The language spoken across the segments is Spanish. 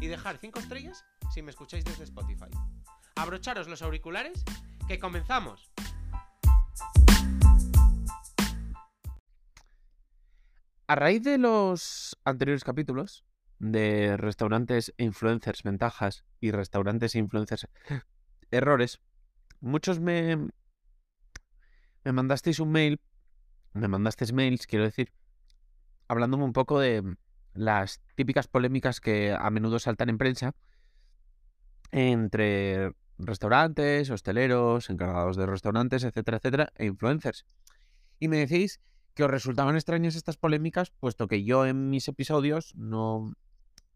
y dejar 5 estrellas si me escucháis desde Spotify. Abrocharos los auriculares, que comenzamos. A raíz de los anteriores capítulos de restaurantes e influencers ventajas y restaurantes e influencers errores, muchos me, me mandasteis un mail, me mandasteis mails, quiero decir, hablándome un poco de las típicas polémicas que a menudo saltan en prensa entre restaurantes, hosteleros, encargados de restaurantes, etcétera, etcétera, e influencers. Y me decís que os resultaban extrañas estas polémicas, puesto que yo en mis episodios no,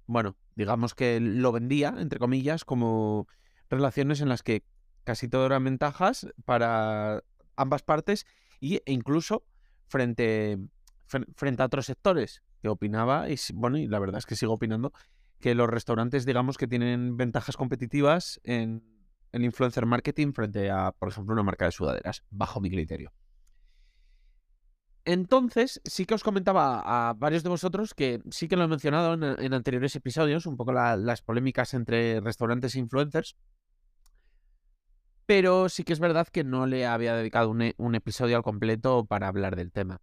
bueno, digamos que lo vendía, entre comillas, como relaciones en las que casi todo eran ventajas para ambas partes e incluso frente, frente a otros sectores que opinaba, y bueno, y la verdad es que sigo opinando, que los restaurantes, digamos, que tienen ventajas competitivas en influencer marketing frente a, por ejemplo, una marca de sudaderas, bajo mi criterio. Entonces, sí que os comentaba a varios de vosotros que sí que lo he mencionado en, anteriores episodios, un poco las polémicas entre restaurantes e influencers. Pero sí que es verdad que no le había dedicado un episodio al completo para hablar del tema.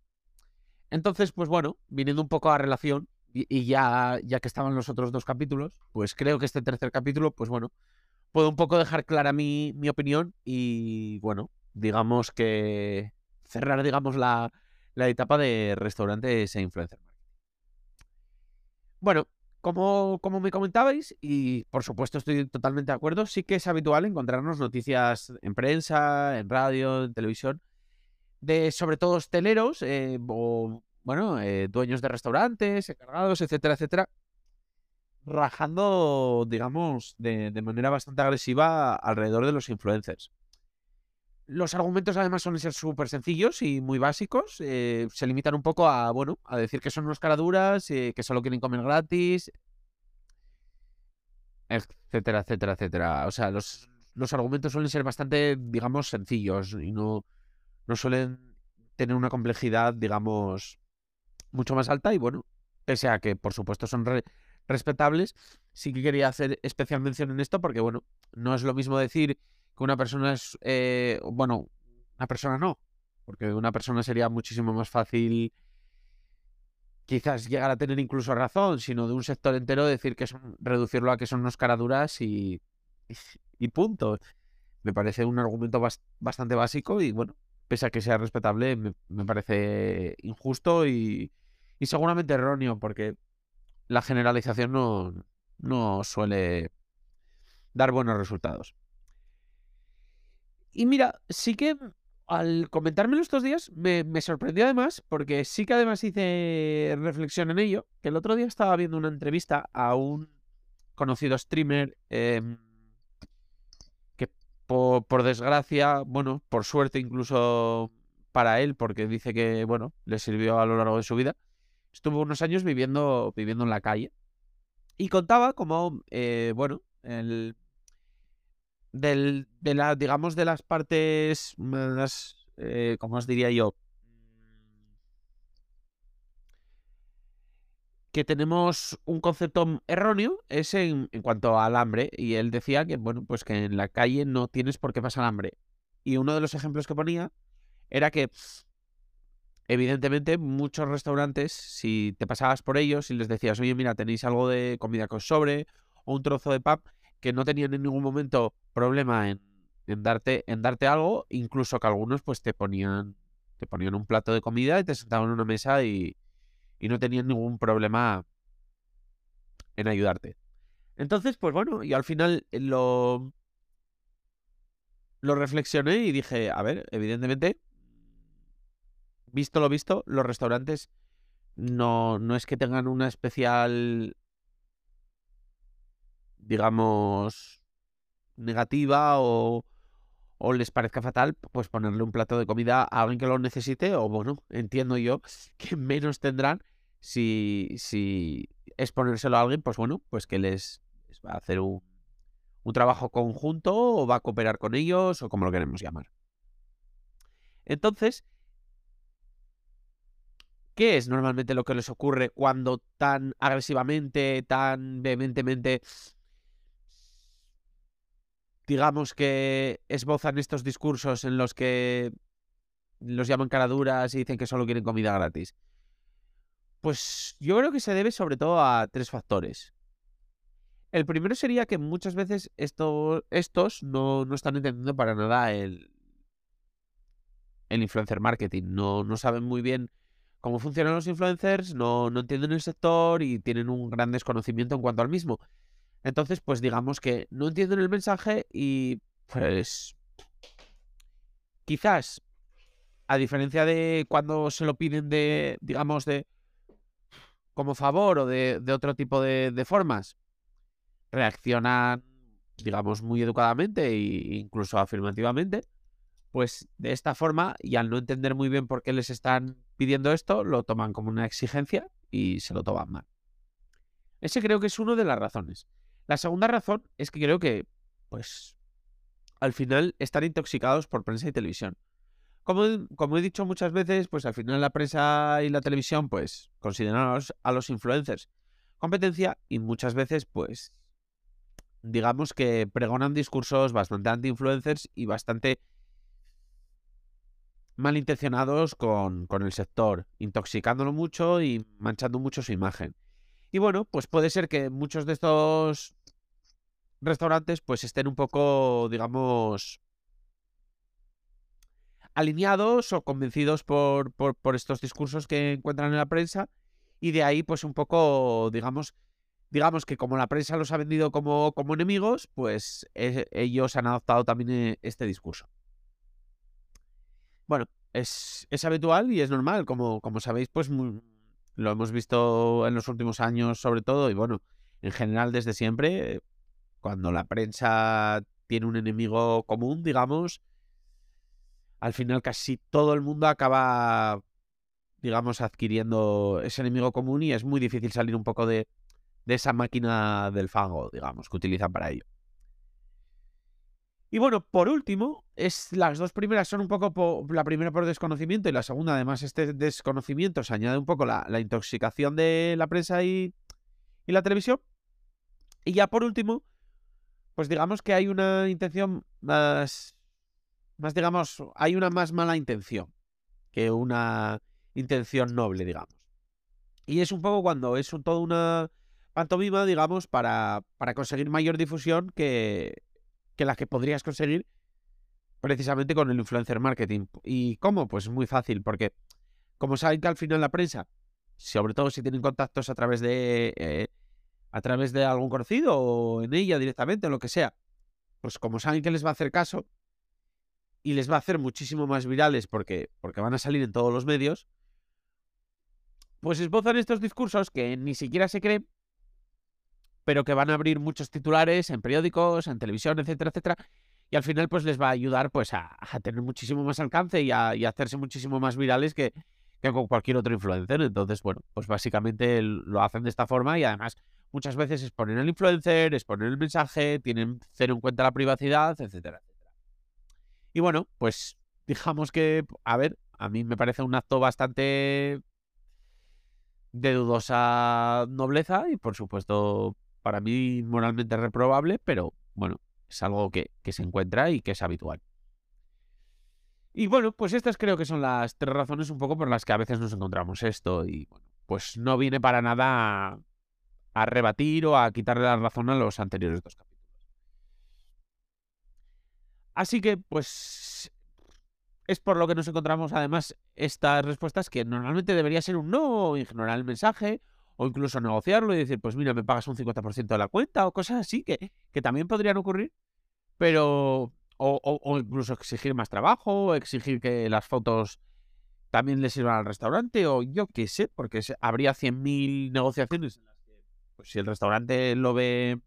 Entonces, pues bueno, viniendo un poco a relación, y, ya, ya que estaban los otros dos capítulos, pues creo que este tercer capítulo, pues bueno, puedo un poco dejar clara mi, opinión y bueno, digamos que cerrar, digamos, la, la etapa de restaurantes e influencer Bueno, como, como me comentabais, y por supuesto estoy totalmente de acuerdo, sí que es habitual encontrarnos noticias en prensa, en radio, en televisión, de sobre todo hosteleros eh, o, bueno, eh, dueños de restaurantes, encargados, etcétera, etcétera, rajando, digamos, de, manera bastante agresiva alrededor de los influencers. Los argumentos además suelen ser súper sencillos y muy básicos. Eh, se limitan un poco a, bueno, a decir que son unos caraduras, que solo quieren comer gratis, etcétera, etcétera, etcétera. O sea, los, los argumentos suelen ser bastante, digamos, sencillos y no, no suelen tener una complejidad, digamos, mucho más alta y bueno, pese a que por supuesto son respetables, sí que quería hacer especial mención en esto porque bueno, no es lo mismo decir que una persona es, eh, bueno, una persona no, porque una persona sería muchísimo más fácil quizás llegar a tener incluso razón, sino de un sector entero decir que son, reducirlo a que son unos caraduras y, y punto. Me parece un argumento bastante básico y bueno, pese a que sea respetable, me, parece injusto y, seguramente erróneo, porque la generalización no, no suele dar buenos resultados. Y mira, sí que al comentármelo estos días me, sorprendió además, porque sí que además hice reflexión en ello, que el otro día estaba viendo una entrevista a un conocido streamer em, por, desgracia, bueno, por suerte incluso para él, porque dice que, bueno, le sirvió a lo largo de su vida, estuvo unos años viviendo, viviendo en la calle. Y contaba como, eh, bueno, el, del, de la, digamos, de las partes más, eh, ¿cómo os diría yo? Que tenemos un concepto erróneo es en, cuanto al hambre. Y él decía que, bueno, pues que en la calle no tienes por qué pasar hambre. Y uno de los ejemplos que ponía era que, evidentemente, muchos restaurantes, si te pasabas por ellos y les decías, oye, mira, tenéis algo de comida os sobre o un trozo de pap, que no tenían en ningún momento problema en, darte, en darte algo, incluso que algunos pues te ponían, te ponían un plato de comida y te sentaban en una mesa y, y no tenían ningún problema en ayudarte. Entonces, pues bueno, y al final eh, lo, lo reflexioné y dije, a ver, evidentemente, visto lo visto, los restaurantes no, no es que tengan una especial digamos, negativa o, o les parezca fatal, pues ponerle un plato de comida a alguien que lo necesite, o bueno, entiendo yo que menos tendrán si, si es ponérselo a alguien, pues bueno, pues que les, va a hacer un, un trabajo conjunto o va a cooperar con ellos o como lo queremos llamar. Entonces, ¿qué es normalmente lo que les ocurre cuando tan agresivamente, tan vehementemente digamos que esbozan estos discursos en los que los llaman caraduras y dicen que solo quieren comida gratis? Pues yo creo que se debe sobre todo a tres factores. El primero sería que muchas veces estos no, no, están entendiendo para nada el, el influencer marketing. No, no saben muy bien cómo funcionan los influencers, no, no entienden el sector y tienen un gran desconocimiento en cuanto al mismo. Entonces, pues digamos que no entienden el mensaje y pues quizás, a diferencia de cuando se lo piden de, digamos, de como favor o de, otro tipo de, formas, reaccionan, digamos, muy educadamente e incluso afirmativamente, pues de esta forma, y al no entender muy bien por qué les están pidiendo esto, lo toman como una exigencia y se lo toman mal. Ese creo que es una de las razones. La segunda razón es que creo que, pues, al final están intoxicados por prensa y televisión. Como, como, he dicho muchas veces, pues al final la prensa y la televisión, pues, consideran a los, influencers competencia y muchas veces, pues, digamos que pregonan discursos bastante anti-influencers y bastante malintencionados con, con el sector, intoxicándolo mucho y manchando mucho su imagen. Y bueno, pues puede ser que muchos de estos restaurantes pues estén un poco, digamos, alineados o convencidos por, por, estos discursos que encuentran en la prensa y de ahí pues un poco, digamos, digamos que como la prensa los ha vendido como, como enemigos, pues eh, ellos han adoptado también eh, este discurso. Bueno, es, es habitual y es normal, como, como sabéis, pues lo hemos visto en los últimos años sobre todo y bueno, en general desde siempre, cuando la prensa tiene un enemigo común, digamos, al final casi todo el mundo acaba, digamos, adquiriendo ese enemigo común y es muy difícil salir un poco de, de esa máquina del fango, digamos, que utilizan para ello. Y bueno, por último, es, las dos primeras son un poco, la primera por desconocimiento y la segunda, además, este desconocimiento se añade un poco la, intoxicación de la prensa y, y, la televisión. Y ya por último, pues digamos que hay una intención más, más digamos, hay una más mala intención que una intención noble, digamos. Y es un poco cuando es todo una pantomima, digamos, para, para conseguir mayor difusión que, que las que podrías conseguir precisamente con el influencer marketing. ¿Y cómo? Pues muy fácil, porque como saben que al final la prensa, sobre todo si tienen contactos a través de eh, a través de algún conocido o en ella directamente o lo que sea, pues como saben que les va a hacer caso y les va a hacer muchísimo más virales porque, porque van a salir en todos los medios, pues esbozan estos discursos que ni siquiera se creen pero que van a abrir muchos titulares en periódicos, en televisión, etcétera, etcétera. Y al final, pues les va a ayudar pues, a, tener muchísimo más alcance y a, hacerse muchísimo más virales que, con cualquier otro influencer. Entonces, bueno, pues básicamente lo hacen de esta forma y además muchas veces exponen al influencer, exponen el mensaje, tienen cero en cuenta la privacidad, etcétera, etcétera. Y bueno, pues digamos que, a ver, a mí me parece un acto bastante de dudosa nobleza y por supuesto para mí moralmente reprobable, pero bueno, es algo que, se encuentra y que es habitual. Y bueno, pues estas creo que son las tres razones un poco por las que a veces nos encontramos esto. Y bueno, pues no viene para nada a, rebatir o a quitarle la razón a los anteriores dos capítulos. Así que, pues, es por lo que nos encontramos además estas respuestas que normalmente debería ser un no o ignorar el mensaje o incluso negociarlo y decir, pues mira, me pagas un 50% de la cuenta o cosas así que, que también podrían ocurrir, pero... O, o, incluso exigir más trabajo, o exigir que las fotos también le sirvan al restaurante, o yo qué sé, porque habría 100.000 negociaciones en las que, pues si el restaurante lo ve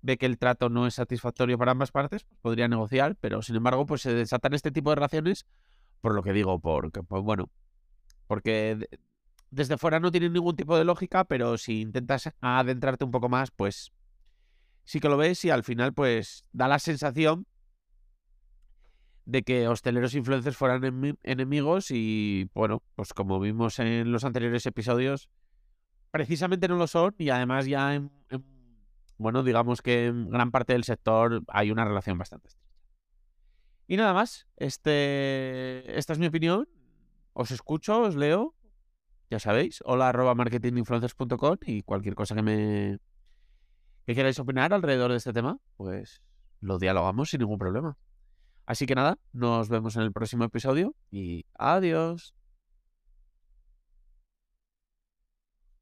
ve que el trato no es satisfactorio para ambas partes, pues podría negociar, pero sin embargo, pues se desatan este tipo de relaciones por lo que digo, porque, pues bueno, porque desde fuera no tiene ningún tipo de lógica, pero si intentas adentrarte un poco más, pues sí que lo ves y al final, pues da la sensación de que hosteleros influencers fueran enemigos y bueno, pues como vimos en los anteriores episodios, precisamente no lo son y además ya en, bueno, digamos que en gran parte del sector hay una relación bastante estrecha. Y nada más, este, esta es mi opinión, os escucho, os leo, ya sabéis, hola arroba marketinginfluencers.com y cualquier cosa que me que queráis opinar alrededor de este tema, pues lo dialogamos sin ningún problema. Así que nada, nos vemos en el próximo episodio y adiós.